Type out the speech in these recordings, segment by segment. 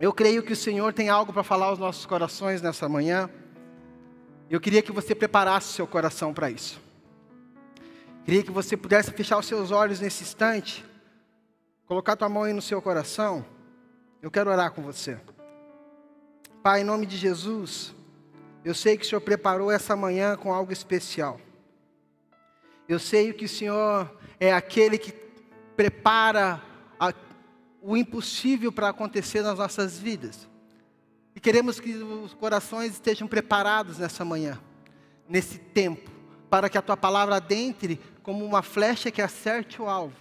Eu creio que o Senhor tem algo para falar aos nossos corações nessa manhã. Eu queria que você preparasse seu coração para isso. Queria que você pudesse fechar os seus olhos nesse instante, colocar tua mão aí no seu coração. Eu quero orar com você. Pai, em nome de Jesus, eu sei que o Senhor preparou essa manhã com algo especial. Eu sei que o Senhor é aquele que prepara o impossível para acontecer nas nossas vidas. E queremos que os corações estejam preparados nessa manhã, nesse tempo, para que a tua palavra adentre como uma flecha que acerte o alvo.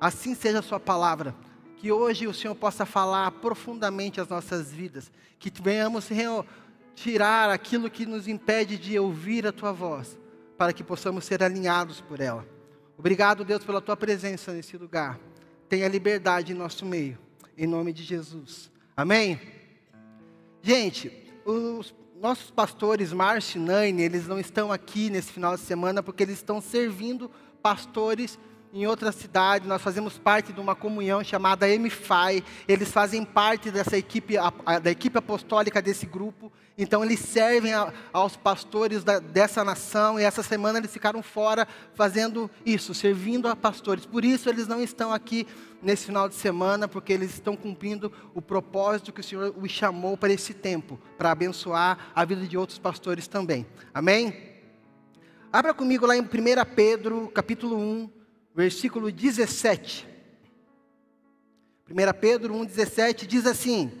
Assim seja a sua palavra, que hoje o Senhor possa falar profundamente as nossas vidas, que venhamos tirar aquilo que nos impede de ouvir a tua voz, para que possamos ser alinhados por ela. Obrigado, Deus, pela tua presença nesse lugar. Tenha liberdade em nosso meio, em nome de Jesus. Amém? Gente, os nossos pastores Márcio e Naine, eles não estão aqui nesse final de semana porque eles estão servindo pastores em outra cidade, nós fazemos parte de uma comunhão chamada MFI. Eles fazem parte dessa equipe, da equipe apostólica desse grupo. Então eles servem a, aos pastores da, dessa nação e essa semana eles ficaram fora fazendo isso, servindo a pastores. Por isso eles não estão aqui nesse final de semana, porque eles estão cumprindo o propósito que o Senhor os chamou para esse tempo, para abençoar a vida de outros pastores também. Amém? Abra comigo lá em 1 Pedro, capítulo 1, versículo 17. 1 Pedro 1,17 diz assim: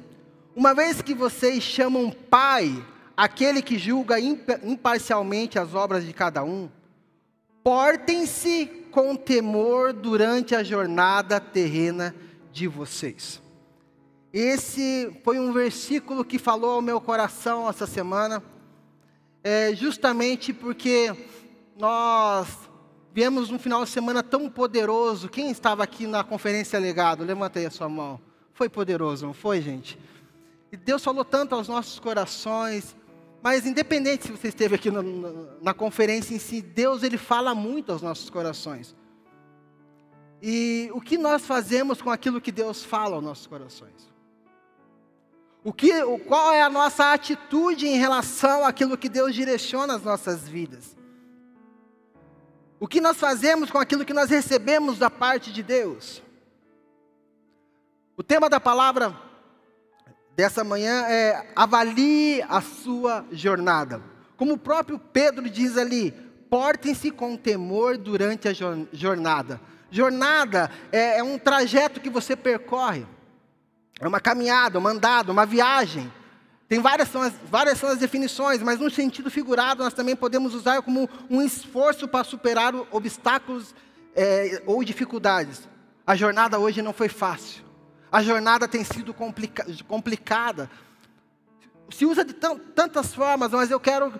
Uma vez que vocês chamam Pai aquele que julga imparcialmente as obras de cada um, portem-se com temor durante a jornada terrena de vocês. Esse foi um versículo que falou ao meu coração essa semana, é, justamente porque nós Viemos num final de semana tão poderoso. Quem estava aqui na conferência legado? Levanta aí a sua mão. Foi poderoso, não foi, gente? E Deus falou tanto aos nossos corações. Mas independente se você esteve aqui no, na conferência em si, Deus ele fala muito aos nossos corações. E o que nós fazemos com aquilo que Deus fala aos nossos corações? O que, qual é a nossa atitude em relação àquilo que Deus direciona as nossas vidas? O que nós fazemos com aquilo que nós recebemos da parte de Deus? O tema da palavra dessa manhã é avalie a sua jornada. Como o próprio Pedro diz ali, portem-se com temor durante a jornada. Jornada é, é um trajeto que você percorre, é uma caminhada, um andado, uma viagem. Tem várias são, as, várias são as definições, mas no sentido figurado nós também podemos usar como um esforço para superar obstáculos é, ou dificuldades. A jornada hoje não foi fácil. A jornada tem sido complica complicada. Se usa de tantas formas, mas eu quero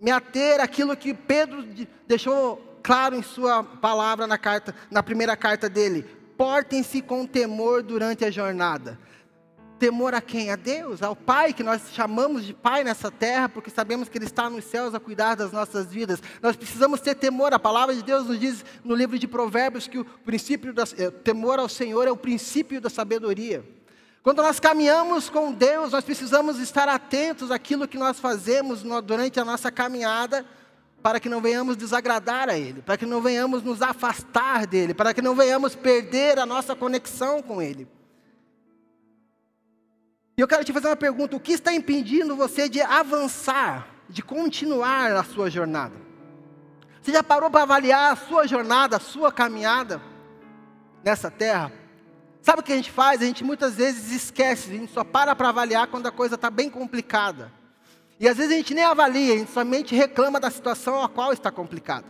me ater àquilo que Pedro deixou claro em sua palavra na carta, na primeira carta dele. Portem-se com temor durante a jornada. Temor a quem? A Deus, ao Pai, que nós chamamos de Pai nessa terra, porque sabemos que Ele está nos céus a cuidar das nossas vidas. Nós precisamos ter temor. A palavra de Deus nos diz no livro de Provérbios que o princípio da, eh, temor ao Senhor é o princípio da sabedoria. Quando nós caminhamos com Deus, nós precisamos estar atentos àquilo que nós fazemos durante a nossa caminhada, para que não venhamos desagradar a Ele, para que não venhamos nos afastar dEle, para que não venhamos perder a nossa conexão com Ele. E eu quero te fazer uma pergunta: o que está impedindo você de avançar, de continuar a sua jornada? Você já parou para avaliar a sua jornada, a sua caminhada nessa terra? Sabe o que a gente faz? A gente muitas vezes esquece, a gente só para para avaliar quando a coisa está bem complicada. E às vezes a gente nem avalia, a gente somente reclama da situação a qual está complicada.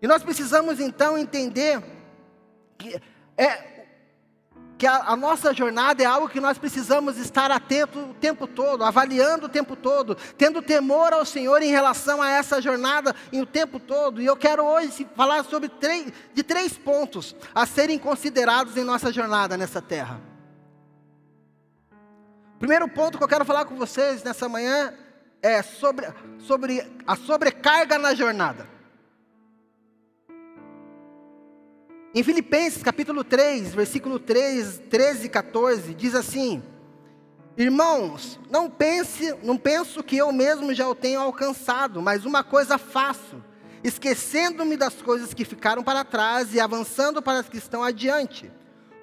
E nós precisamos então entender que é, que a, a, nossa jornada é algo que nós precisamos estar atento o tempo todo, avaliando o tempo todo, tendo temor ao Senhor em relação a essa jornada em o tempo todo. E eu quero hoje falar sobre três, de três pontos a serem considerados em nossa jornada nessa terra. Primeiro ponto que eu quero falar com vocês nessa manhã é sobre, sobre a sobrecarga na jornada. Em Filipenses capítulo 3, versículo 3, 13 e 14, diz assim: Irmãos, não pense, não penso que eu mesmo já o tenho alcançado, mas uma coisa faço, esquecendo-me das coisas que ficaram para trás e avançando para as que estão adiante.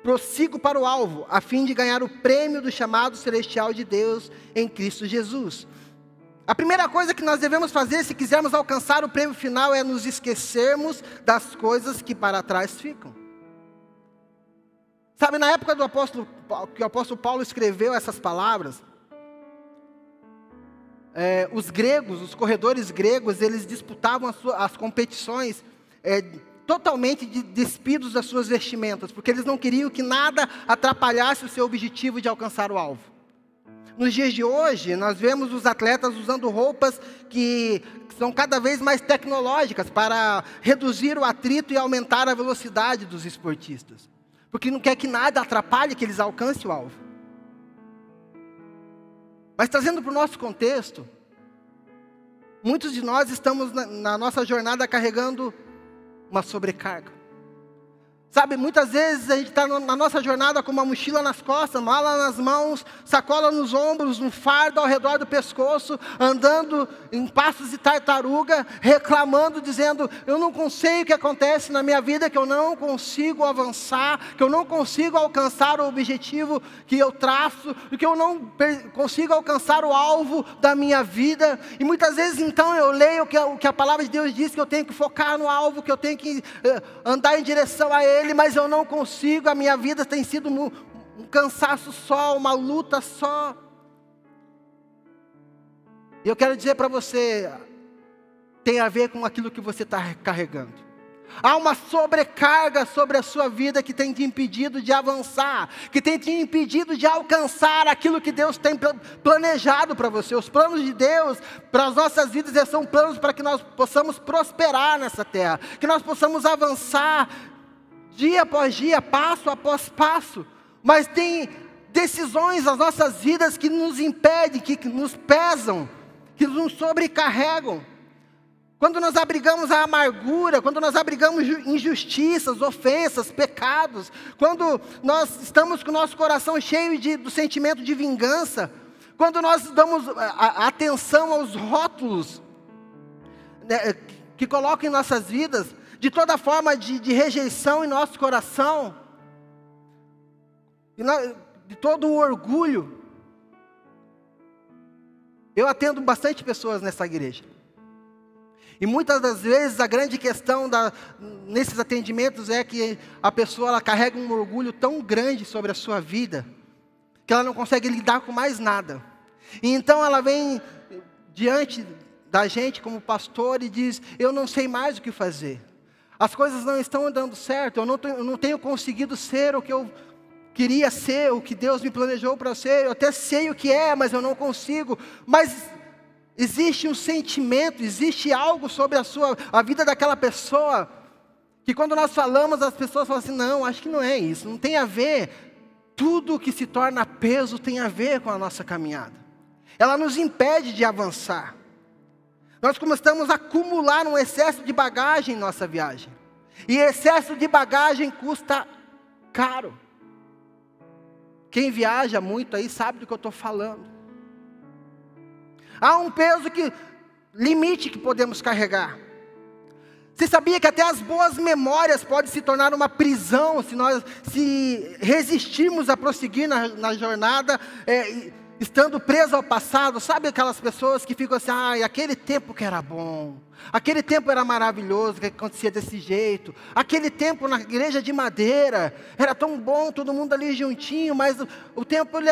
Prossigo para o alvo, a fim de ganhar o prêmio do chamado celestial de Deus em Cristo Jesus. A primeira coisa que nós devemos fazer, se quisermos alcançar o prêmio final, é nos esquecermos das coisas que para trás ficam. Sabe, na época do apóstolo, que o apóstolo Paulo escreveu essas palavras, é, os gregos, os corredores gregos, eles disputavam as, suas, as competições é, totalmente de, despidos das suas vestimentas, porque eles não queriam que nada atrapalhasse o seu objetivo de alcançar o alvo. Nos dias de hoje, nós vemos os atletas usando roupas que são cada vez mais tecnológicas para reduzir o atrito e aumentar a velocidade dos esportistas. Porque não quer que nada atrapalhe que eles alcancem o alvo. Mas trazendo para o nosso contexto, muitos de nós estamos na, na nossa jornada carregando uma sobrecarga. Sabe, muitas vezes a gente está na nossa jornada com uma mochila nas costas, mala nas mãos, sacola nos ombros, um fardo ao redor do pescoço, andando em passos de tartaruga, reclamando, dizendo: Eu não consigo o que acontece na minha vida, que eu não consigo avançar, que eu não consigo alcançar o objetivo que eu traço, que eu não consigo alcançar o alvo da minha vida. E muitas vezes então eu leio o que a, palavra de Deus diz, que eu tenho que focar no alvo, que eu tenho que uh, andar em direção a Ele ele, mas eu não consigo, a minha vida tem sido um, um cansaço só, uma luta só. E eu quero dizer para você, tem a ver com aquilo que você está carregando. Há uma sobrecarga sobre a sua vida que tem te impedido de avançar, que tem te impedido de alcançar aquilo que Deus tem planejado para você. Os planos de Deus para as nossas vidas são planos para que nós possamos prosperar nessa terra, que nós possamos avançar dia após dia, passo após passo, mas tem decisões nas nossas vidas que nos impedem, que nos pesam, que nos sobrecarregam. Quando nós abrigamos a amargura, quando nós abrigamos injustiças, ofensas, pecados, quando nós estamos com o nosso coração cheio de, do sentimento de vingança, quando nós damos atenção aos rótulos né, que colocam em nossas vidas, de toda forma de, de rejeição em nosso coração, de todo o orgulho. Eu atendo bastante pessoas nessa igreja. E muitas das vezes a grande questão da, nesses atendimentos é que a pessoa ela carrega um orgulho tão grande sobre a sua vida que ela não consegue lidar com mais nada. E então ela vem diante da gente como pastor e diz: Eu não sei mais o que fazer as coisas não estão dando certo, eu não, tenho, eu não tenho conseguido ser o que eu queria ser, o que Deus me planejou para ser, eu até sei o que é, mas eu não consigo. Mas existe um sentimento, existe algo sobre a sua, a vida daquela pessoa, que quando nós falamos, as pessoas falam assim: não, acho que não é isso, não tem a ver. Tudo que se torna peso tem a ver com a nossa caminhada. Ela nos impede de avançar. Nós começamos a acumular um excesso de bagagem em nossa viagem. E excesso de bagagem custa caro. Quem viaja muito aí sabe do que eu estou falando. Há um peso que limite que podemos carregar. Você sabia que até as boas memórias podem se tornar uma prisão se nós se resistirmos a prosseguir na, na jornada é, estando preso ao passado, sabe aquelas pessoas que ficam assim, ai, aquele tempo que era bom, aquele tempo era maravilhoso, que acontecia desse jeito, aquele tempo na igreja de madeira, era tão bom, todo mundo ali juntinho, mas o, o tempo ele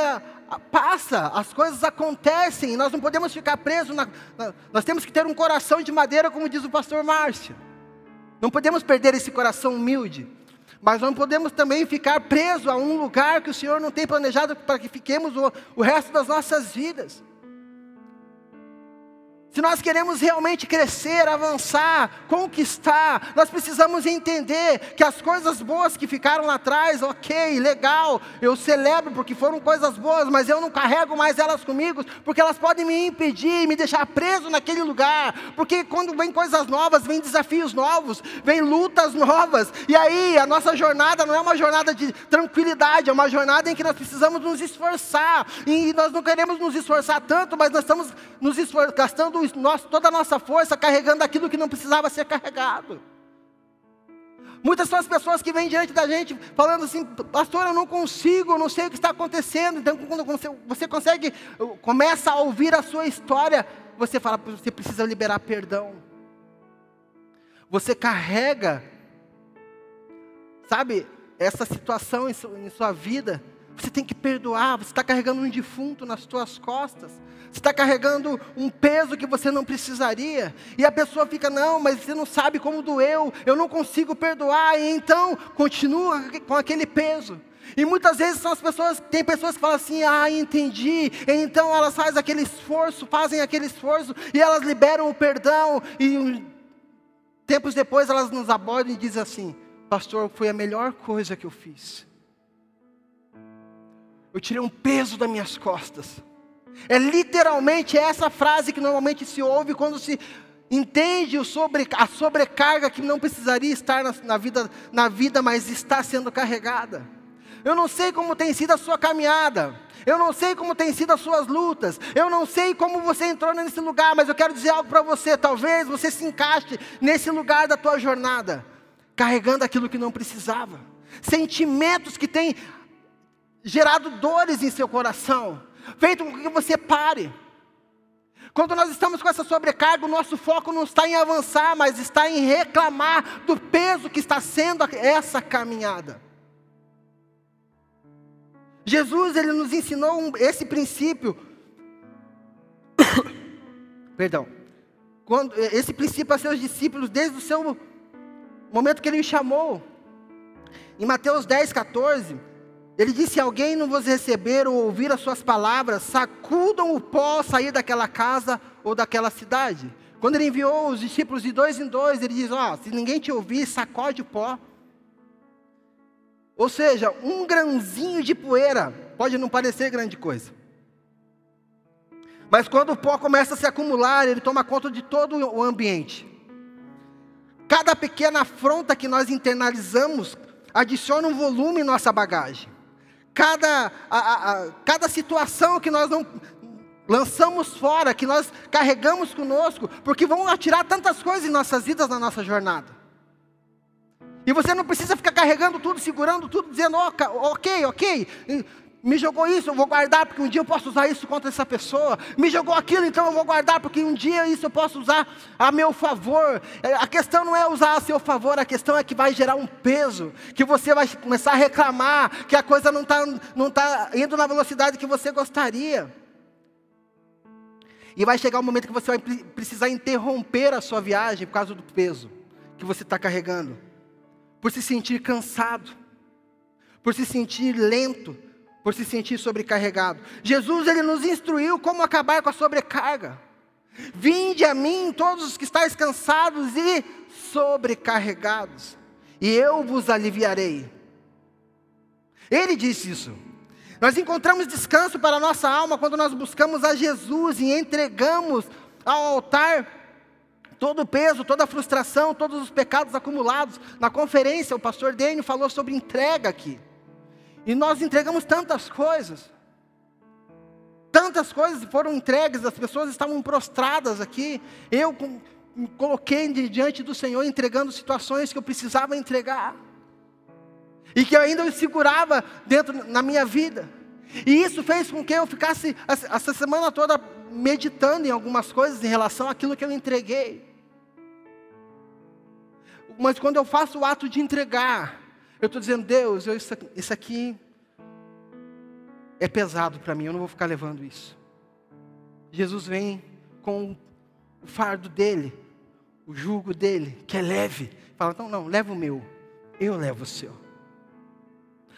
passa, as coisas acontecem, nós não podemos ficar presos, na, na, nós temos que ter um coração de madeira, como diz o pastor Márcio, não podemos perder esse coração humilde, mas não podemos também ficar presos a um lugar que o Senhor não tem planejado para que fiquemos o, o resto das nossas vidas. Se nós queremos realmente crescer, avançar, conquistar, nós precisamos entender que as coisas boas que ficaram lá atrás, ok, legal, eu celebro porque foram coisas boas, mas eu não carrego mais elas comigo, porque elas podem me impedir, me deixar preso naquele lugar. Porque quando vem coisas novas, vem desafios novos, vem lutas novas, e aí a nossa jornada não é uma jornada de tranquilidade, é uma jornada em que nós precisamos nos esforçar, e nós não queremos nos esforçar tanto, mas nós estamos nos esforçando, gastando nosso, toda a nossa força carregando aquilo que não precisava ser carregado. Muitas são as pessoas que vêm diante da gente falando assim, pastor, eu não consigo, eu não sei o que está acontecendo. Então, quando você consegue, começa a ouvir a sua história, você fala, você precisa liberar perdão. Você carrega, sabe, essa situação em sua vida. Você tem que perdoar, você está carregando um defunto nas suas costas. Você está carregando um peso que você não precisaria. E a pessoa fica, não, mas você não sabe como doeu, eu não consigo perdoar. E então, continua com aquele peso. E muitas vezes são as pessoas, tem pessoas que falam assim, ah, entendi. E então elas fazem aquele esforço, fazem aquele esforço, e elas liberam o perdão. E tempos depois elas nos abordam e dizem assim, pastor, foi a melhor coisa que eu fiz. Eu tirei um peso das minhas costas. É literalmente essa frase que normalmente se ouve quando se entende sobre, a sobrecarga que não precisaria estar na, na, vida, na vida, mas está sendo carregada. Eu não sei como tem sido a sua caminhada. Eu não sei como tem sido as suas lutas. Eu não sei como você entrou nesse lugar, mas eu quero dizer algo para você. Talvez você se encaixe nesse lugar da tua jornada, carregando aquilo que não precisava. Sentimentos que têm gerado dores em seu coração feito com que você pare. Quando nós estamos com essa sobrecarga, o nosso foco não está em avançar, mas está em reclamar do peso que está sendo essa caminhada. Jesus ele nos ensinou um, esse princípio. Perdão. Quando, esse princípio a seus discípulos desde o seu momento que ele os chamou. Em Mateus 10, 14, ele disse: Se alguém não vos receber ou ouvir as suas palavras, sacudam o pó sair daquela casa ou daquela cidade. Quando ele enviou os discípulos de dois em dois, ele diz: Ó, oh, se ninguém te ouvir, sacode o pó. Ou seja, um grãozinho de poeira pode não parecer grande coisa. Mas quando o pó começa a se acumular, ele toma conta de todo o ambiente. Cada pequena afronta que nós internalizamos adiciona um volume em nossa bagagem cada, a, a, cada situação que nós não lançamos fora, que nós carregamos conosco, porque vão atirar tantas coisas em nossas vidas na nossa jornada. E você não precisa ficar carregando tudo, segurando tudo, dizendo, ok, ok, me jogou isso, eu vou guardar porque um dia eu posso usar isso contra essa pessoa. Me jogou aquilo, então eu vou guardar porque um dia isso eu posso usar a meu favor. É, a questão não é usar a seu favor, a questão é que vai gerar um peso, que você vai começar a reclamar, que a coisa não está não tá indo na velocidade que você gostaria. E vai chegar um momento que você vai precisar interromper a sua viagem por causa do peso que você está carregando, por se sentir cansado, por se sentir lento por se sentir sobrecarregado. Jesus ele nos instruiu como acabar com a sobrecarga. Vinde a mim todos os que estáis cansados e sobrecarregados, e eu vos aliviarei. Ele disse isso. Nós encontramos descanso para a nossa alma quando nós buscamos a Jesus e entregamos ao altar todo o peso, toda a frustração, todos os pecados acumulados. Na conferência, o pastor Dênio falou sobre entrega aqui. E nós entregamos tantas coisas. Tantas coisas foram entregues, as pessoas estavam prostradas aqui. Eu me coloquei diante do Senhor entregando situações que eu precisava entregar. E que ainda eu segurava dentro na minha vida. E isso fez com que eu ficasse essa semana toda meditando em algumas coisas em relação àquilo que eu entreguei. Mas quando eu faço o ato de entregar, eu estou dizendo, Deus, eu, isso, isso aqui é pesado para mim, eu não vou ficar levando isso. Jesus vem com o fardo dele, o jugo dele, que é leve. Fala, não, não, leva o meu, eu levo o seu.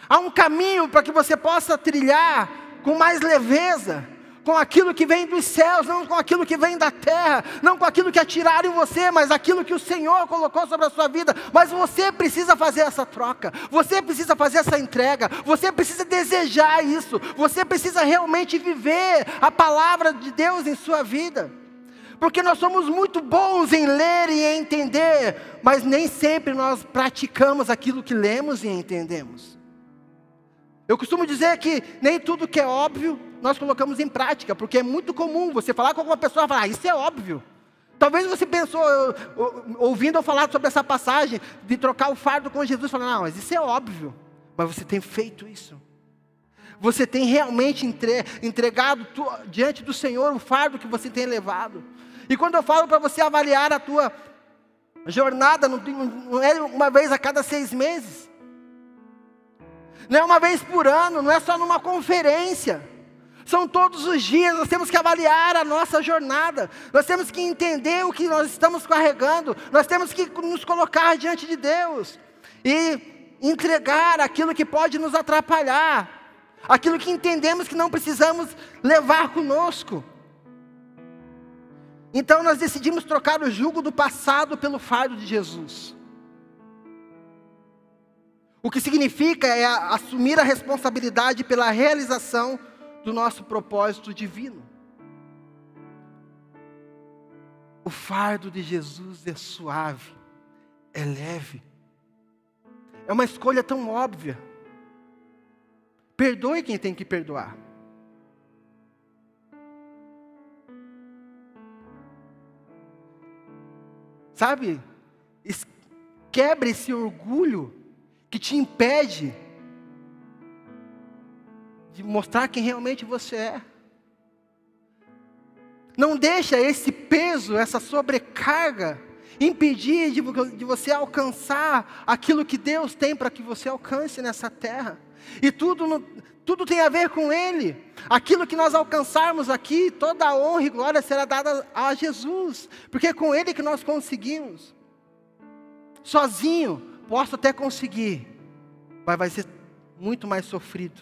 Há um caminho para que você possa trilhar com mais leveza, com aquilo que vem dos céus, não com aquilo que vem da terra, não com aquilo que atiraram em você, mas aquilo que o Senhor colocou sobre a sua vida. Mas você precisa fazer essa troca, você precisa fazer essa entrega, você precisa desejar isso, você precisa realmente viver a palavra de Deus em sua vida. Porque nós somos muito bons em ler e em entender, mas nem sempre nós praticamos aquilo que lemos e entendemos. Eu costumo dizer que nem tudo que é óbvio nós colocamos em prática, porque é muito comum você falar com alguma pessoa e falar, ah, isso é óbvio. Talvez você pensou, ouvindo eu falar sobre essa passagem, de trocar o fardo com Jesus, falando, não, mas isso é óbvio. Mas você tem feito isso. Você tem realmente entregado diante do Senhor o fardo que você tem levado. E quando eu falo para você avaliar a tua jornada, não é uma vez a cada seis meses. Não é uma vez por ano, não é só numa conferência. São todos os dias, nós temos que avaliar a nossa jornada, nós temos que entender o que nós estamos carregando, nós temos que nos colocar diante de Deus e entregar aquilo que pode nos atrapalhar, aquilo que entendemos que não precisamos levar conosco. Então nós decidimos trocar o jugo do passado pelo fardo de Jesus. O que significa é assumir a responsabilidade pela realização do nosso propósito divino. O fardo de Jesus é suave, é leve, é uma escolha tão óbvia. Perdoe quem tem que perdoar. Sabe? Quebre esse orgulho que te impede de mostrar quem realmente você é. Não deixa esse peso, essa sobrecarga, impedir de, de você alcançar aquilo que Deus tem para que você alcance nessa terra. E tudo, no, tudo tem a ver com Ele. Aquilo que nós alcançarmos aqui, toda a honra e glória será dada a Jesus, porque é com Ele que nós conseguimos. Sozinho, posso até conseguir, mas vai ser muito mais sofrido,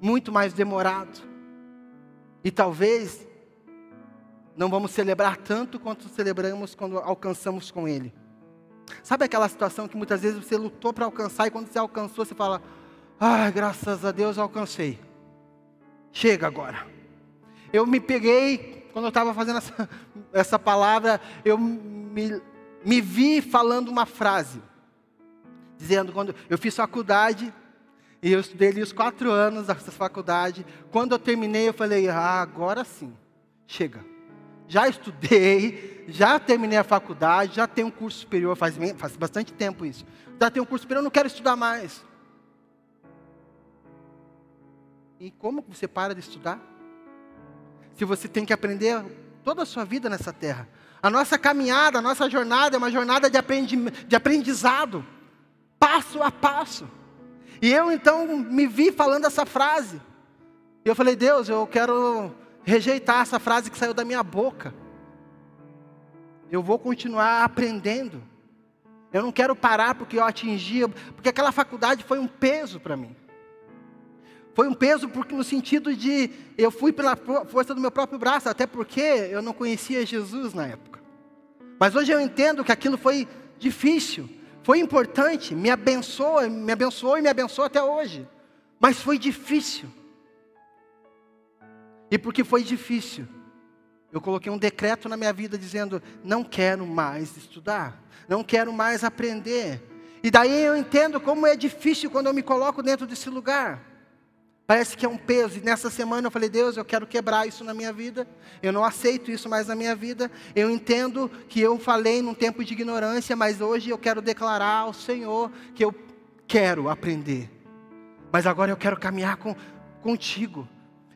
muito mais demorado. E talvez não vamos celebrar tanto quanto celebramos quando alcançamos com Ele. Sabe aquela situação que muitas vezes você lutou para alcançar e quando você alcançou, você fala: Ai, graças a Deus alcancei. Chega agora. Eu me peguei, quando eu estava fazendo essa, essa palavra, eu me, me vi falando uma frase dizendo quando eu fiz faculdade e eu estudei ali os quatro anos dessa faculdade. Quando eu terminei, eu falei: ah, agora sim, chega. Já estudei, já terminei a faculdade, já tenho um curso superior, faz, faz bastante tempo isso. Já tenho um curso superior, não quero estudar mais. E como você para de estudar? Se você tem que aprender toda a sua vida nessa terra. A nossa caminhada, a nossa jornada é uma jornada de aprendizado passo a passo. E eu então me vi falando essa frase. E eu falei, Deus, eu quero rejeitar essa frase que saiu da minha boca. Eu vou continuar aprendendo. Eu não quero parar porque eu atingi, porque aquela faculdade foi um peso para mim. Foi um peso porque no sentido de eu fui pela força do meu próprio braço, até porque eu não conhecia Jesus na época. Mas hoje eu entendo que aquilo foi difícil. Foi importante, me abençoa, me abençoou e me abençoa até hoje. Mas foi difícil. E porque foi difícil, eu coloquei um decreto na minha vida dizendo: não quero mais estudar, não quero mais aprender. E daí eu entendo como é difícil quando eu me coloco dentro desse lugar. Parece que é um peso. E nessa semana eu falei, Deus, eu quero quebrar isso na minha vida. Eu não aceito isso mais na minha vida. Eu entendo que eu falei num tempo de ignorância, mas hoje eu quero declarar ao Senhor que eu quero aprender. Mas agora eu quero caminhar com, contigo.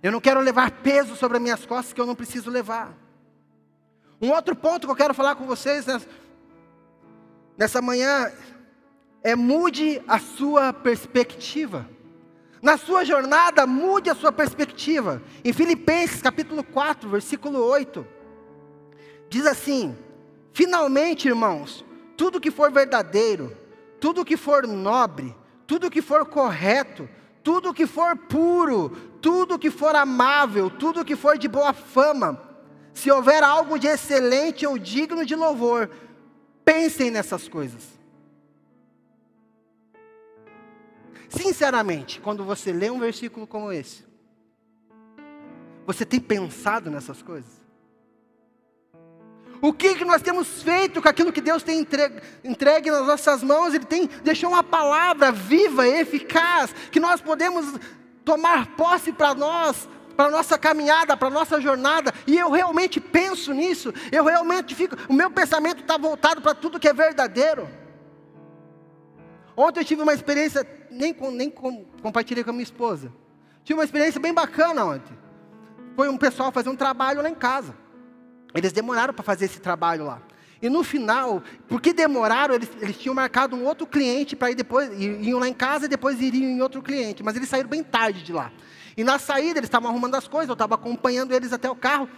Eu não quero levar peso sobre as minhas costas que eu não preciso levar. Um outro ponto que eu quero falar com vocês nessa, nessa manhã é mude a sua perspectiva. Na sua jornada, mude a sua perspectiva. Em Filipenses capítulo 4, versículo 8, diz assim: Finalmente, irmãos, tudo que for verdadeiro, tudo que for nobre, tudo que for correto, tudo que for puro, tudo que for amável, tudo que for de boa fama, se houver algo de excelente ou digno de louvor, pensem nessas coisas. Sinceramente, quando você lê um versículo como esse, você tem pensado nessas coisas? O que, que nós temos feito com aquilo que Deus tem entregue, entregue nas nossas mãos? Ele tem deixou uma palavra viva, eficaz, que nós podemos tomar posse para nós, para a nossa caminhada, para a nossa jornada, e eu realmente penso nisso, eu realmente fico, o meu pensamento está voltado para tudo que é verdadeiro. Ontem eu tive uma experiência, nem, nem compartilhei com a minha esposa, tive uma experiência bem bacana ontem. Foi um pessoal fazer um trabalho lá em casa. Eles demoraram para fazer esse trabalho lá. E no final, porque demoraram, eles, eles tinham marcado um outro cliente para ir depois, iam lá em casa e depois iriam em outro cliente. Mas eles saíram bem tarde de lá. E na saída, eles estavam arrumando as coisas, eu estava acompanhando eles até o carro.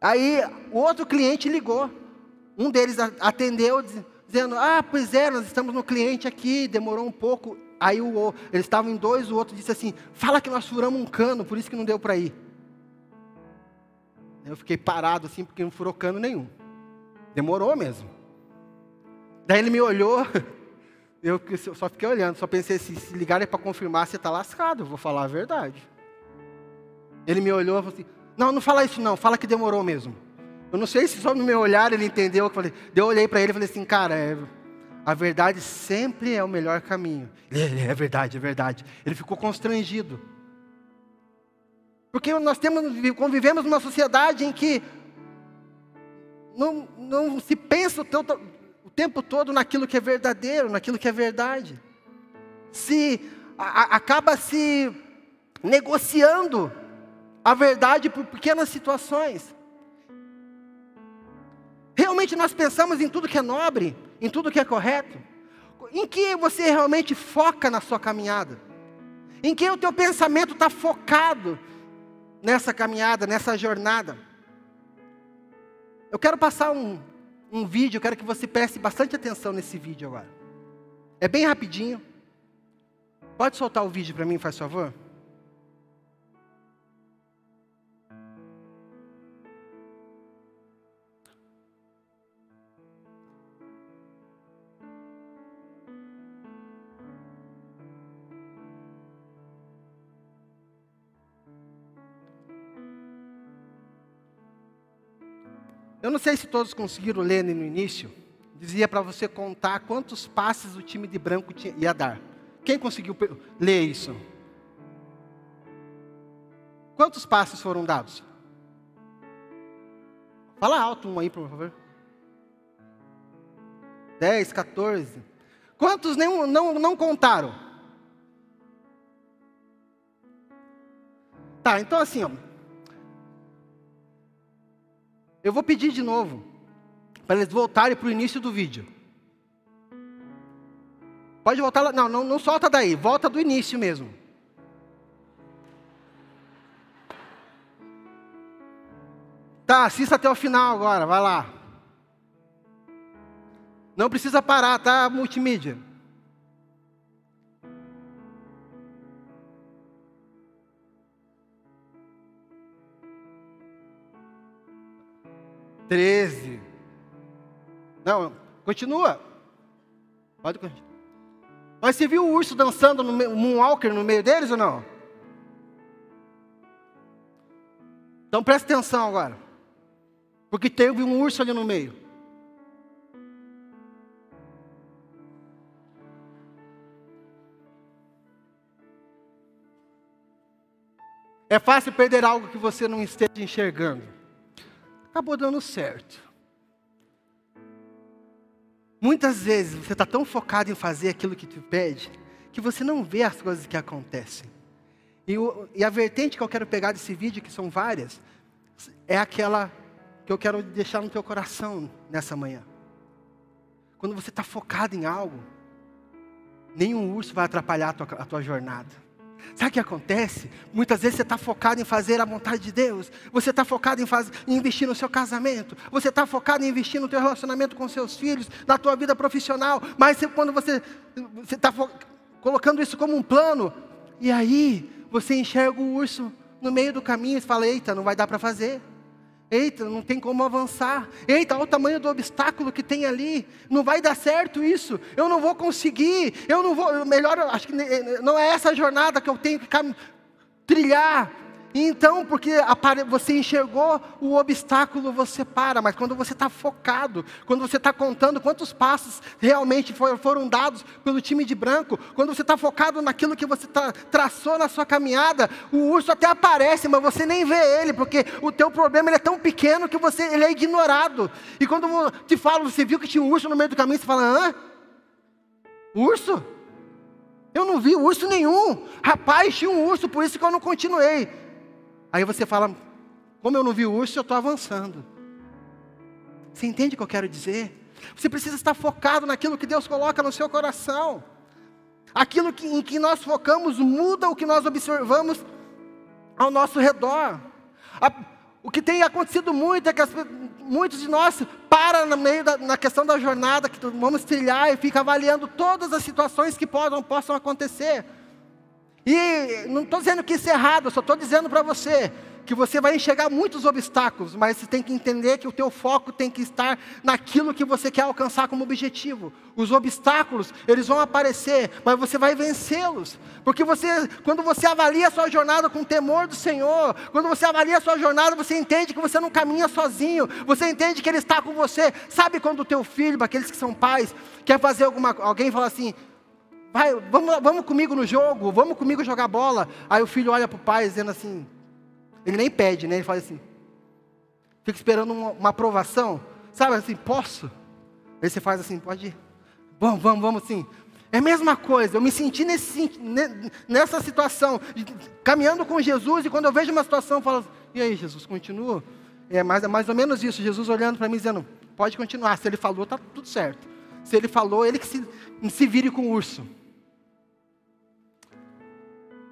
Aí o outro cliente ligou. Um deles atendeu, dizendo: Ah, pois é, nós estamos no cliente aqui, demorou um pouco. Aí o, eles estavam em dois, o outro disse assim: Fala que nós furamos um cano, por isso que não deu para ir. Eu fiquei parado assim, porque não furou cano nenhum. Demorou mesmo. Daí ele me olhou, eu só fiquei olhando, só pensei assim, se ligarem para confirmar, você está lascado, eu vou falar a verdade. Ele me olhou e falou assim, não, não fala isso não, fala que demorou mesmo. Eu não sei se só no meu olhar ele entendeu, eu, falei, eu olhei para ele e falei assim, cara, é, a verdade sempre é o melhor caminho. Ele, é verdade, é verdade. Ele ficou constrangido. Porque nós temos, convivemos numa sociedade em que não, não se pensa o, teu, o tempo todo naquilo que é verdadeiro, naquilo que é verdade. Se a, acaba se negociando a verdade por pequenas situações. Realmente nós pensamos em tudo que é nobre, em tudo que é correto. Em que você realmente foca na sua caminhada? Em que o teu pensamento está focado? nessa caminhada, nessa jornada. Eu quero passar um, um vídeo, eu quero que você preste bastante atenção nesse vídeo agora. É bem rapidinho. Pode soltar o vídeo para mim, faz favor? Eu não sei se todos conseguiram ler no início. Dizia para você contar quantos passes o time de branco tinha, ia dar. Quem conseguiu ler isso? Quantos passes foram dados? Fala alto um aí, por favor. 10, 14. Quantos nem, não, não contaram? Tá, então assim, ó, eu vou pedir de novo, para eles voltarem para o início do vídeo. Pode voltar lá, não, não, não solta daí, volta do início mesmo. Tá, assista até o final agora, vai lá. Não precisa parar, tá, multimídia? 13. Não, continua. Pode continuar. Mas você viu o urso dançando no Moonwalker no meio deles ou não? Então presta atenção agora. Porque teve um urso ali no meio. É fácil perder algo que você não esteja enxergando acabou dando certo. Muitas vezes você está tão focado em fazer aquilo que te pede, que você não vê as coisas que acontecem. E, o, e a vertente que eu quero pegar desse vídeo, que são várias, é aquela que eu quero deixar no teu coração nessa manhã. Quando você está focado em algo, nenhum urso vai atrapalhar a tua, a tua jornada. Sabe o que acontece? Muitas vezes você está focado em fazer a vontade de Deus. Você está focado em, em, investir no seu casamento. Você está focado em investir no teu relacionamento com seus filhos, na tua vida profissional. Mas quando você está colocando isso como um plano, E aí, você enxerga o urso no meio do caminho e fala: Eita, não vai dar para fazer. Eita, não tem como avançar. Eita, olha o tamanho do obstáculo que tem ali. Não vai dar certo isso. Eu não vou conseguir. Eu não vou. Melhor, acho que não é essa jornada que eu tenho que trilhar. Então, porque você enxergou o obstáculo, você para, mas quando você está focado, quando você está contando quantos passos realmente foram dados pelo time de branco, quando você está focado naquilo que você tá, traçou na sua caminhada, o urso até aparece, mas você nem vê ele, porque o teu problema é tão pequeno que você, ele é ignorado. E quando te falo, você viu que tinha um urso no meio do caminho, você fala, hã? Urso? Eu não vi urso nenhum. Rapaz, tinha um urso, por isso que eu não continuei. Aí você fala, como eu não vi o urso, eu estou avançando. Você entende o que eu quero dizer? Você precisa estar focado naquilo que Deus coloca no seu coração. Aquilo que, em que nós focamos muda o que nós observamos ao nosso redor. A, o que tem acontecido muito é que as, muitos de nós param no meio da, na questão da jornada, que vamos trilhar e fica avaliando todas as situações que podem, possam acontecer. E não estou dizendo que isso é errado, só estou dizendo para você que você vai enxergar muitos obstáculos, mas você tem que entender que o teu foco tem que estar naquilo que você quer alcançar como objetivo. Os obstáculos, eles vão aparecer, mas você vai vencê-los. Porque você, quando você avalia a sua jornada com temor do Senhor, quando você avalia a sua jornada, você entende que você não caminha sozinho, você entende que Ele está com você. Sabe quando o teu filho, aqueles que são pais, quer fazer alguma, alguém fala assim, Vai, vamos, vamos comigo no jogo, vamos comigo jogar bola. Aí o filho olha para o pai dizendo assim, ele nem pede, né? Ele fala assim, fica esperando uma, uma aprovação, sabe assim, posso? Aí você faz assim, pode ir. Vamos, vamos, vamos sim. É a mesma coisa, eu me senti nesse, nessa situação, caminhando com Jesus, e quando eu vejo uma situação, eu falo, e aí, Jesus, continua? É mais, é mais ou menos isso, Jesus olhando para mim, dizendo, pode continuar, se ele falou, está tudo certo. Se ele falou, ele que se, se vire com o urso.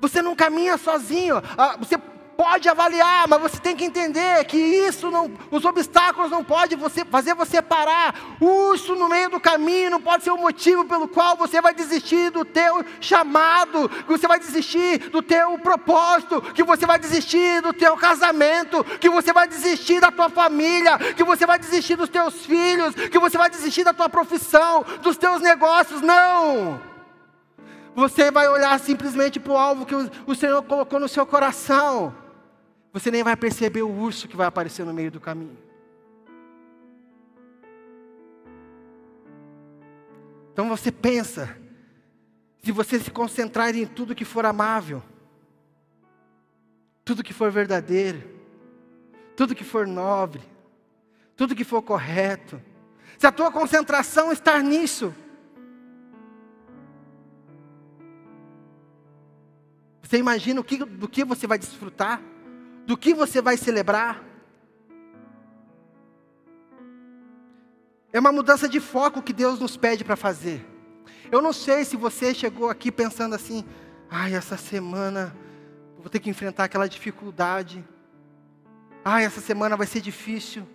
Você não caminha sozinho. Ah, você pode avaliar, mas você tem que entender que isso não, os obstáculos não podem você, fazer você parar. Isso no meio do caminho não pode ser o motivo pelo qual você vai desistir do teu chamado, que você vai desistir do teu propósito, que você vai desistir do teu casamento, que você vai desistir da tua família, que você vai desistir dos teus filhos, que você vai desistir da tua profissão, dos teus negócios. Não! Você vai olhar simplesmente para o alvo que o Senhor colocou no seu coração. Você nem vai perceber o urso que vai aparecer no meio do caminho. Então você pensa, se você se concentrar em tudo que for amável, tudo que for verdadeiro, tudo que for nobre, tudo que for correto, se a tua concentração estar nisso, Você imagina o que, do que você vai desfrutar? Do que você vai celebrar? É uma mudança de foco que Deus nos pede para fazer. Eu não sei se você chegou aqui pensando assim: ai, essa semana vou ter que enfrentar aquela dificuldade. Ai, essa semana vai ser difícil.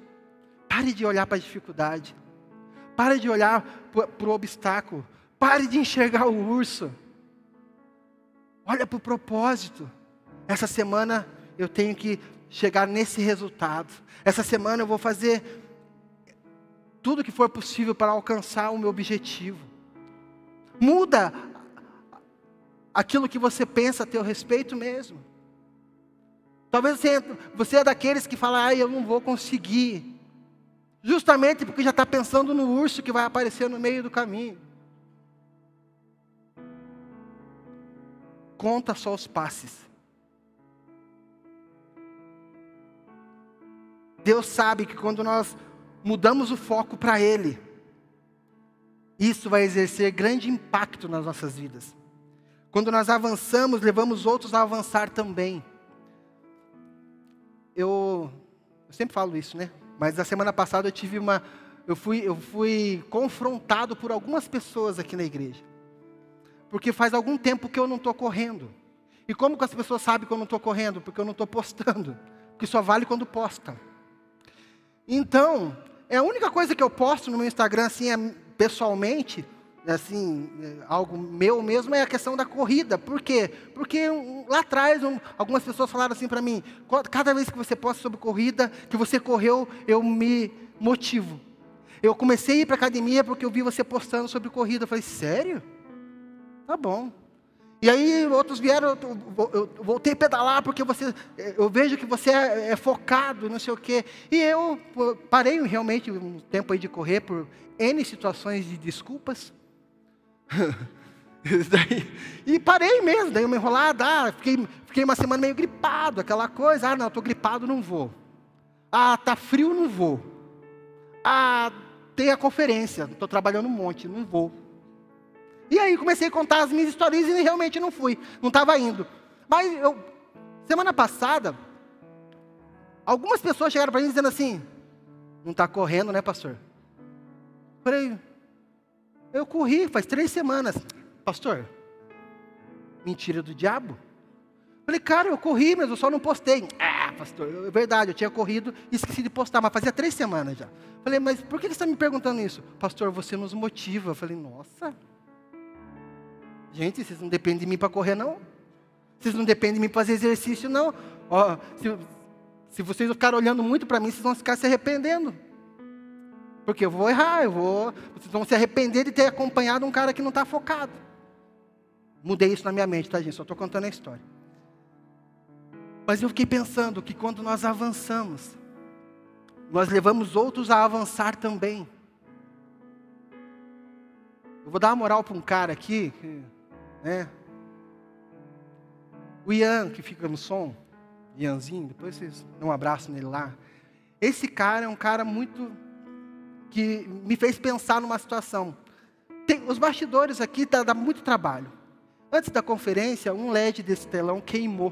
Pare de olhar para a dificuldade. Pare de olhar para o obstáculo. Pare de enxergar o urso. Olha para o propósito. Essa semana eu tenho que chegar nesse resultado. Essa semana eu vou fazer tudo que for possível para alcançar o meu objetivo. Muda aquilo que você pensa a teu respeito mesmo. Talvez você, você é daqueles que fala, ah, eu não vou conseguir. Justamente porque já está pensando no urso que vai aparecer no meio do caminho. Conta só os passes. Deus sabe que quando nós mudamos o foco para Ele, isso vai exercer grande impacto nas nossas vidas. Quando nós avançamos, levamos outros a avançar também. Eu, eu sempre falo isso, né? Mas na semana passada eu tive uma, eu fui, eu fui confrontado por algumas pessoas aqui na igreja porque faz algum tempo que eu não estou correndo. E como que as pessoas sabem que eu não estou correndo? Porque eu não estou postando. Porque só vale quando posta. Então, é a única coisa que eu posto no meu Instagram, assim, é, pessoalmente, assim, é, algo meu mesmo é a questão da corrida. Por quê? Porque um, lá atrás um, algumas pessoas falaram assim para mim: cada vez que você posta sobre corrida, que você correu, eu me motivo. Eu comecei a ir para academia porque eu vi você postando sobre corrida. Eu falei: sério? Tá bom. E aí outros vieram, eu voltei a pedalar porque você, eu vejo que você é, é focado, não sei o quê. E eu parei realmente um tempo aí de correr por N situações de desculpas. e parei mesmo, daí uma enrolada, ah, fiquei, fiquei uma semana meio gripado, aquela coisa, ah não, estou gripado, não vou. Ah, tá frio, não vou. Ah, tem a conferência, estou trabalhando um monte, não vou. E aí comecei a contar as minhas histórias e realmente não fui, não estava indo. Mas eu, semana passada, algumas pessoas chegaram para mim dizendo assim: não está correndo, né, pastor? Falei, eu corri faz três semanas. Pastor, mentira do diabo? Falei, cara, eu corri, mas eu só não postei. Ah, pastor, é verdade, eu tinha corrido e esqueci de postar, mas fazia três semanas já. Falei, mas por que você está me perguntando isso? Pastor, você nos motiva. Falei, nossa. Gente, vocês não dependem de mim para correr, não. Vocês não dependem de mim para fazer exercício, não. Ó, se, se vocês ficarem olhando muito para mim, vocês vão ficar se arrependendo. Porque eu vou errar, eu vou. Vocês vão se arrepender de ter acompanhado um cara que não está focado. Mudei isso na minha mente, tá, gente? Só estou contando a história. Mas eu fiquei pensando que quando nós avançamos, nós levamos outros a avançar também. Eu vou dar uma moral para um cara aqui, né? O Ian, que fica no som, Ianzinho, depois vocês dão um abraço nele lá. Esse cara é um cara muito. que me fez pensar numa situação. Tem, os bastidores aqui tá, dá muito trabalho. Antes da conferência, um LED desse telão queimou.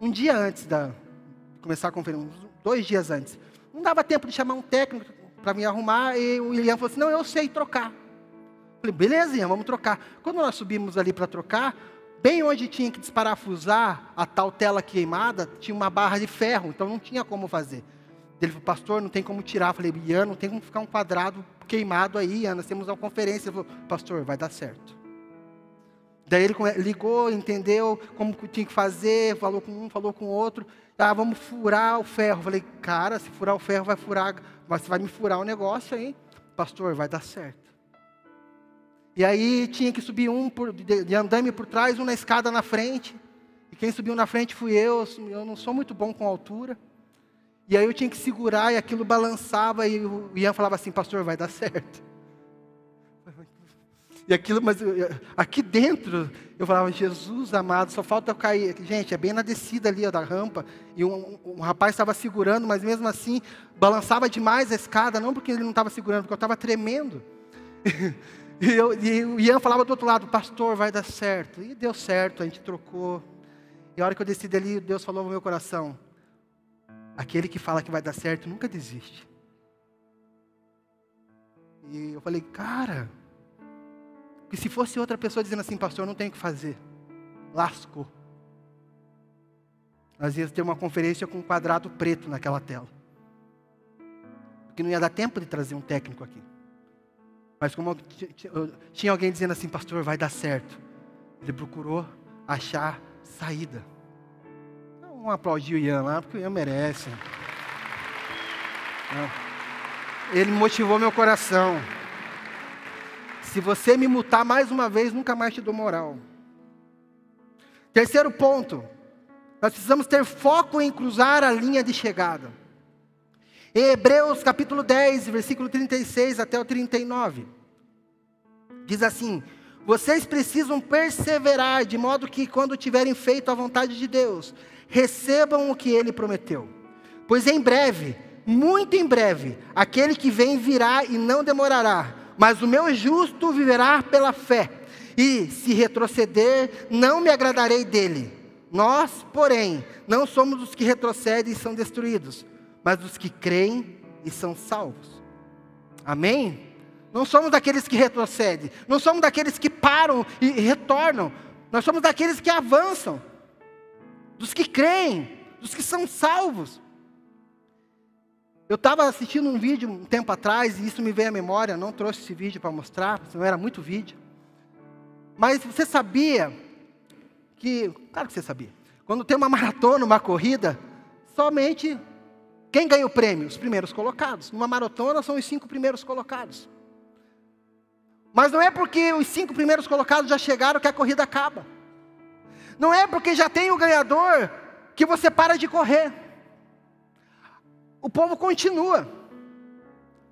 Um dia antes da, começar a conferência, dois dias antes. Não dava tempo de chamar um técnico para me arrumar, e o Ian falou assim: não, eu sei trocar. Falei, belezinha, vamos trocar. Quando nós subimos ali para trocar, bem onde tinha que desparafusar a tal tela queimada, tinha uma barra de ferro, então não tinha como fazer. Ele falou, pastor, não tem como tirar. Eu falei, Ian, não tem como ficar um quadrado queimado aí, Ian, nós temos uma conferência. Ele falou, pastor, vai dar certo. Daí ele ligou, entendeu como tinha que fazer, falou com um, falou com outro. Ah, vamos furar o ferro. Eu falei, cara, se furar o ferro, vai furar, você vai me furar o negócio aí. Pastor, vai dar certo. E aí tinha que subir um por, de, de por trás, um na escada na frente. E quem subiu na frente fui eu. Eu não sou muito bom com altura. E aí eu tinha que segurar e aquilo balançava e o Ian falava assim, pastor, vai dar certo. E aquilo, mas aqui dentro, eu falava, Jesus amado, só falta eu cair. Gente, é bem na descida ali ó, da rampa. E um, um rapaz estava segurando, mas mesmo assim, balançava demais a escada, não porque ele não estava segurando, porque eu estava tremendo. E, eu, e o Ian falava do outro lado, pastor, vai dar certo. E deu certo, a gente trocou. E a hora que eu desci dali, Deus falou no meu coração: aquele que fala que vai dar certo nunca desiste. E eu falei, cara, que se fosse outra pessoa dizendo assim, pastor, não tenho o que fazer, lascou. Nós íamos ter uma conferência com um quadrado preto naquela tela. Porque não ia dar tempo de trazer um técnico aqui. Mas como tinha alguém dizendo assim, pastor, vai dar certo. Ele procurou achar saída. Vamos aplaudir o Ian lá, porque o Ian merece. Ele motivou meu coração. Se você me mutar mais uma vez, nunca mais te dou moral. Terceiro ponto. Nós precisamos ter foco em cruzar a linha de chegada. Hebreus capítulo 10, versículo 36 até o 39. Diz assim: Vocês precisam perseverar, de modo que, quando tiverem feito a vontade de Deus, recebam o que ele prometeu. Pois em breve, muito em breve, aquele que vem virá e não demorará, mas o meu justo viverá pela fé. E se retroceder, não me agradarei dele. Nós, porém, não somos os que retrocedem e são destruídos, mas os que creem e são salvos. Amém? Não somos daqueles que retrocedem, não somos daqueles que param e retornam, nós somos daqueles que avançam, dos que creem, dos que são salvos. eu estava assistindo um vídeo um tempo atrás, e isso me veio à memória, não trouxe esse vídeo para mostrar, não era muito vídeo. Mas você sabia que, claro que você sabia, quando tem uma maratona, uma corrida, somente quem ganha o prêmio? Os primeiros colocados. Numa maratona são os cinco primeiros colocados. Mas não é porque os cinco primeiros colocados já chegaram que a corrida acaba. Não é porque já tem o ganhador que você para de correr o povo continua.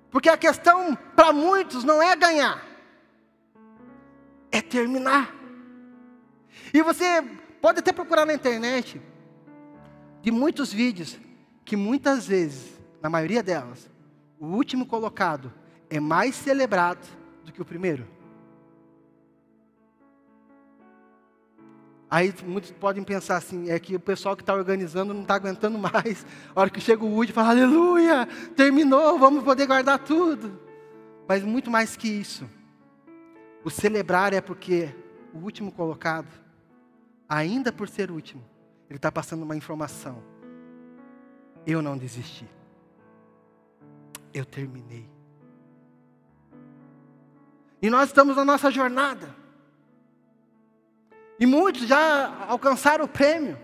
Porque a questão para muitos não é ganhar, é terminar. E você pode até procurar na internet de muitos vídeos que muitas vezes, na maioria delas, o último colocado é mais celebrado do que o primeiro. Aí muitos podem pensar assim, é que o pessoal que está organizando não está aguentando mais. A hora que chega o Woody, fala, aleluia, terminou, vamos poder guardar tudo. Mas muito mais que isso. O celebrar é porque o último colocado, ainda por ser último, ele está passando uma informação. Eu não desisti. Eu terminei. E nós estamos na nossa jornada. E muitos já alcançaram o prêmio.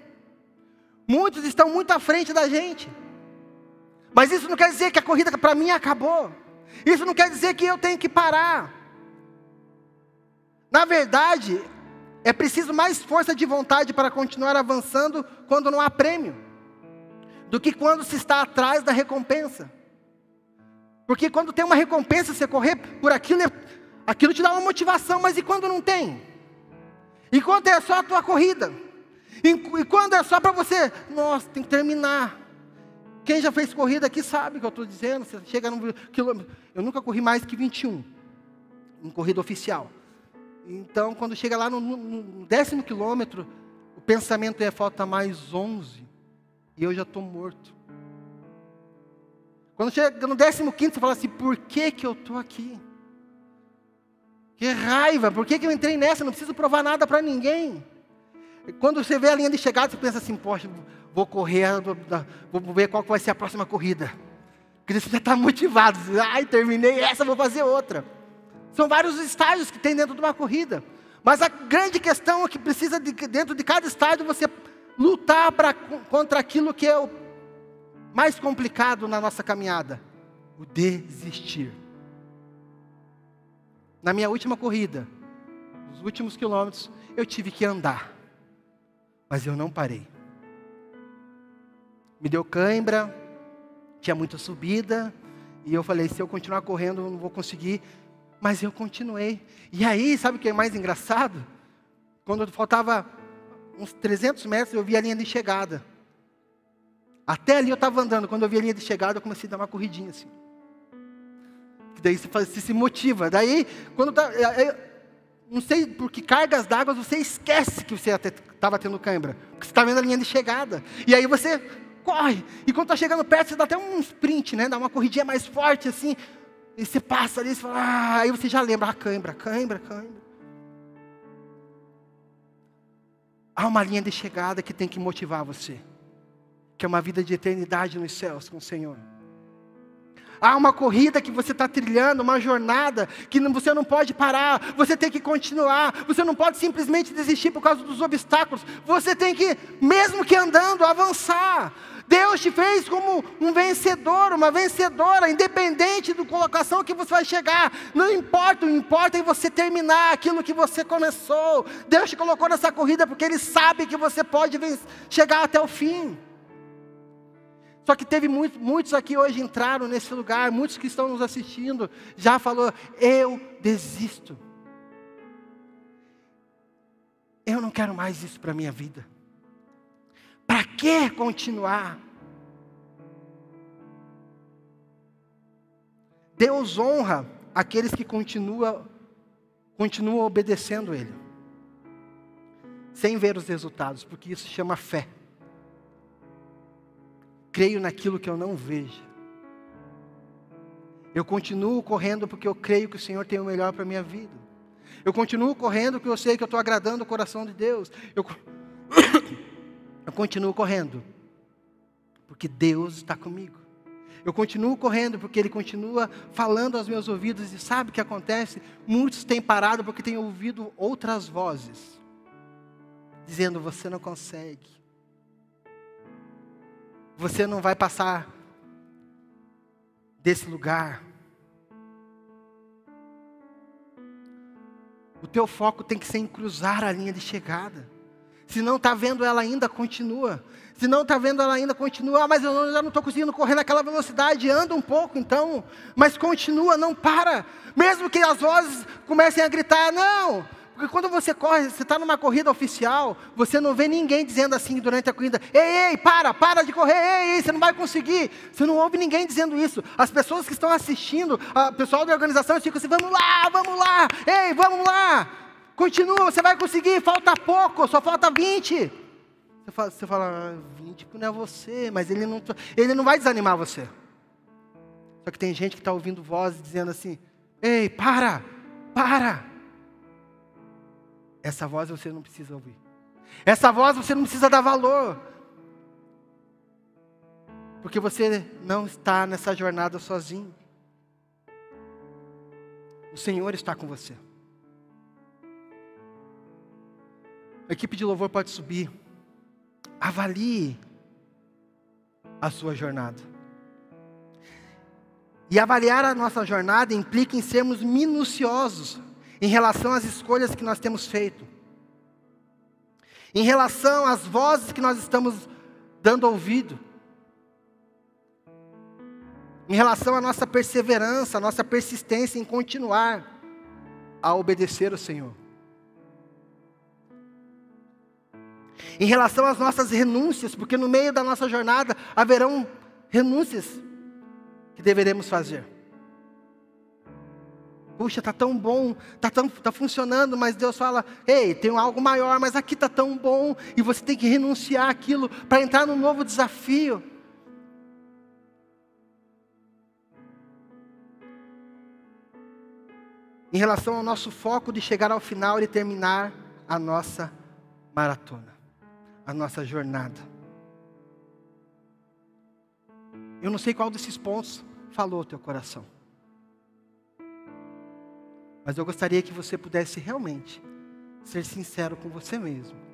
Muitos estão muito à frente da gente. Mas isso não quer dizer que a corrida para mim acabou. Isso não quer dizer que eu tenho que parar. Na verdade, é preciso mais força de vontade para continuar avançando quando não há prêmio, do que quando se está atrás da recompensa. Porque quando tem uma recompensa, você correr por aquilo, aquilo te dá uma motivação, mas e quando não tem? E quando é só a tua corrida? E, quando é só para você? Nossa, tem que terminar. Quem já fez corrida aqui sabe o que eu estou dizendo. Você chega num quilômetro. Eu nunca corri mais que 21 em corrida oficial. Então, quando chega lá no, no décimo quilômetro, o pensamento é falta mais 11 e eu já estou morto. Quando chega no décimo quinto, você fala assim: por que, que eu estou aqui? Que raiva, por que, que eu entrei nessa? Não preciso provar nada para ninguém. Quando você vê a linha de chegada, você pensa assim, poxa, vou correr, vou ver qual vai ser a próxima corrida. Porque você já está motivado, ai, terminei essa, vou fazer outra. São vários estágios que tem dentro de uma corrida. Mas a grande questão é que precisa, de, dentro de cada estágio, você lutar pra, contra aquilo que é o mais complicado na nossa caminhada: o desistir na minha última corrida, nos últimos quilômetros, eu tive que andar. Mas eu não parei. Me deu cãibra, tinha muita subida, e eu falei: se eu continuar correndo, eu não vou conseguir. Mas eu continuei. E aí, sabe o que é mais engraçado? Quando faltava uns 300 metros, eu vi a linha de chegada. Até ali eu estava andando. Quando eu vi a linha de chegada, eu comecei a dar uma corridinha assim daí você se motiva. Daí, quando tá, é, é, não sei por que cargas d'água, você esquece que você estava tendo cãibra. Porque você está vendo a linha de chegada. E aí você corre. E quando está chegando perto, você dá até um sprint, né? Dá uma corridinha mais forte assim. E você passa ali, você fala, ah, aí você já lembra, ah, cãibra, cãibra, cãibra. Há uma linha de chegada que tem que motivar você. Que é uma vida de eternidade nos céus com o Senhor. Há uma corrida que você está trilhando, uma jornada que você não pode parar, você tem que continuar, você não pode simplesmente desistir por causa dos obstáculos, você tem que, mesmo que andando, avançar. Deus te fez como um vencedor, uma vencedora, independente da colocação que você vai chegar. Não importa, o importa é você terminar aquilo que você começou. Deus te colocou nessa corrida porque Ele sabe que você pode chegar até o fim. Só que teve muito, muitos aqui hoje entraram nesse lugar, muitos que estão nos assistindo, já falou, eu desisto. Eu não quero mais isso para a minha vida. Para que continuar? Deus honra aqueles que continuam, continuam obedecendo Ele, sem ver os resultados, porque isso chama fé creio naquilo que eu não vejo. Eu continuo correndo porque eu creio que o Senhor tem o melhor para a minha vida. Eu continuo correndo porque eu sei que eu estou agradando o coração de Deus. Eu, eu continuo correndo porque Deus está comigo. Eu continuo correndo porque Ele continua falando aos meus ouvidos e sabe o que acontece? Muitos têm parado porque têm ouvido outras vozes, dizendo: você não consegue, você não vai passar desse lugar. O teu foco tem que ser em cruzar a linha de chegada. Se não está vendo ela ainda, continua. Se não está vendo ela ainda, continua. Ah, mas eu já não estou conseguindo correr naquela velocidade. Anda um pouco então. Mas continua, não para. Mesmo que as vozes comecem a gritar, não. Porque quando você corre, você está numa corrida oficial, você não vê ninguém dizendo assim durante a corrida: ei, ei, para, para de correr, ei, ei, você não vai conseguir. Você não ouve ninguém dizendo isso. As pessoas que estão assistindo, o pessoal da organização, ficam assim: vamos lá, vamos lá, ei, vamos lá. Continua, você vai conseguir, falta pouco, só falta 20. Você fala, você fala ah, 20 não é você, mas ele não, ele não vai desanimar você. Só que tem gente que está ouvindo vozes dizendo assim: ei, para, para. Essa voz você não precisa ouvir. Essa voz você não precisa dar valor. Porque você não está nessa jornada sozinho. O Senhor está com você. A equipe de louvor pode subir. Avalie a sua jornada. E avaliar a nossa jornada implica em sermos minuciosos em relação às escolhas que nós temos feito, em relação às vozes que nós estamos dando ouvido, em relação à nossa perseverança, à nossa persistência em continuar a obedecer ao Senhor. em relação às nossas renúncias, porque no meio da nossa jornada haverão renúncias que deveremos fazer. Puxa, está tão bom, está tá funcionando, mas Deus fala: ei, tem algo maior, mas aqui está tão bom, e você tem que renunciar aquilo para entrar num novo desafio. Em relação ao nosso foco de chegar ao final e terminar a nossa maratona a nossa jornada. Eu não sei qual desses pontos falou o teu coração. Mas eu gostaria que você pudesse realmente ser sincero com você mesmo.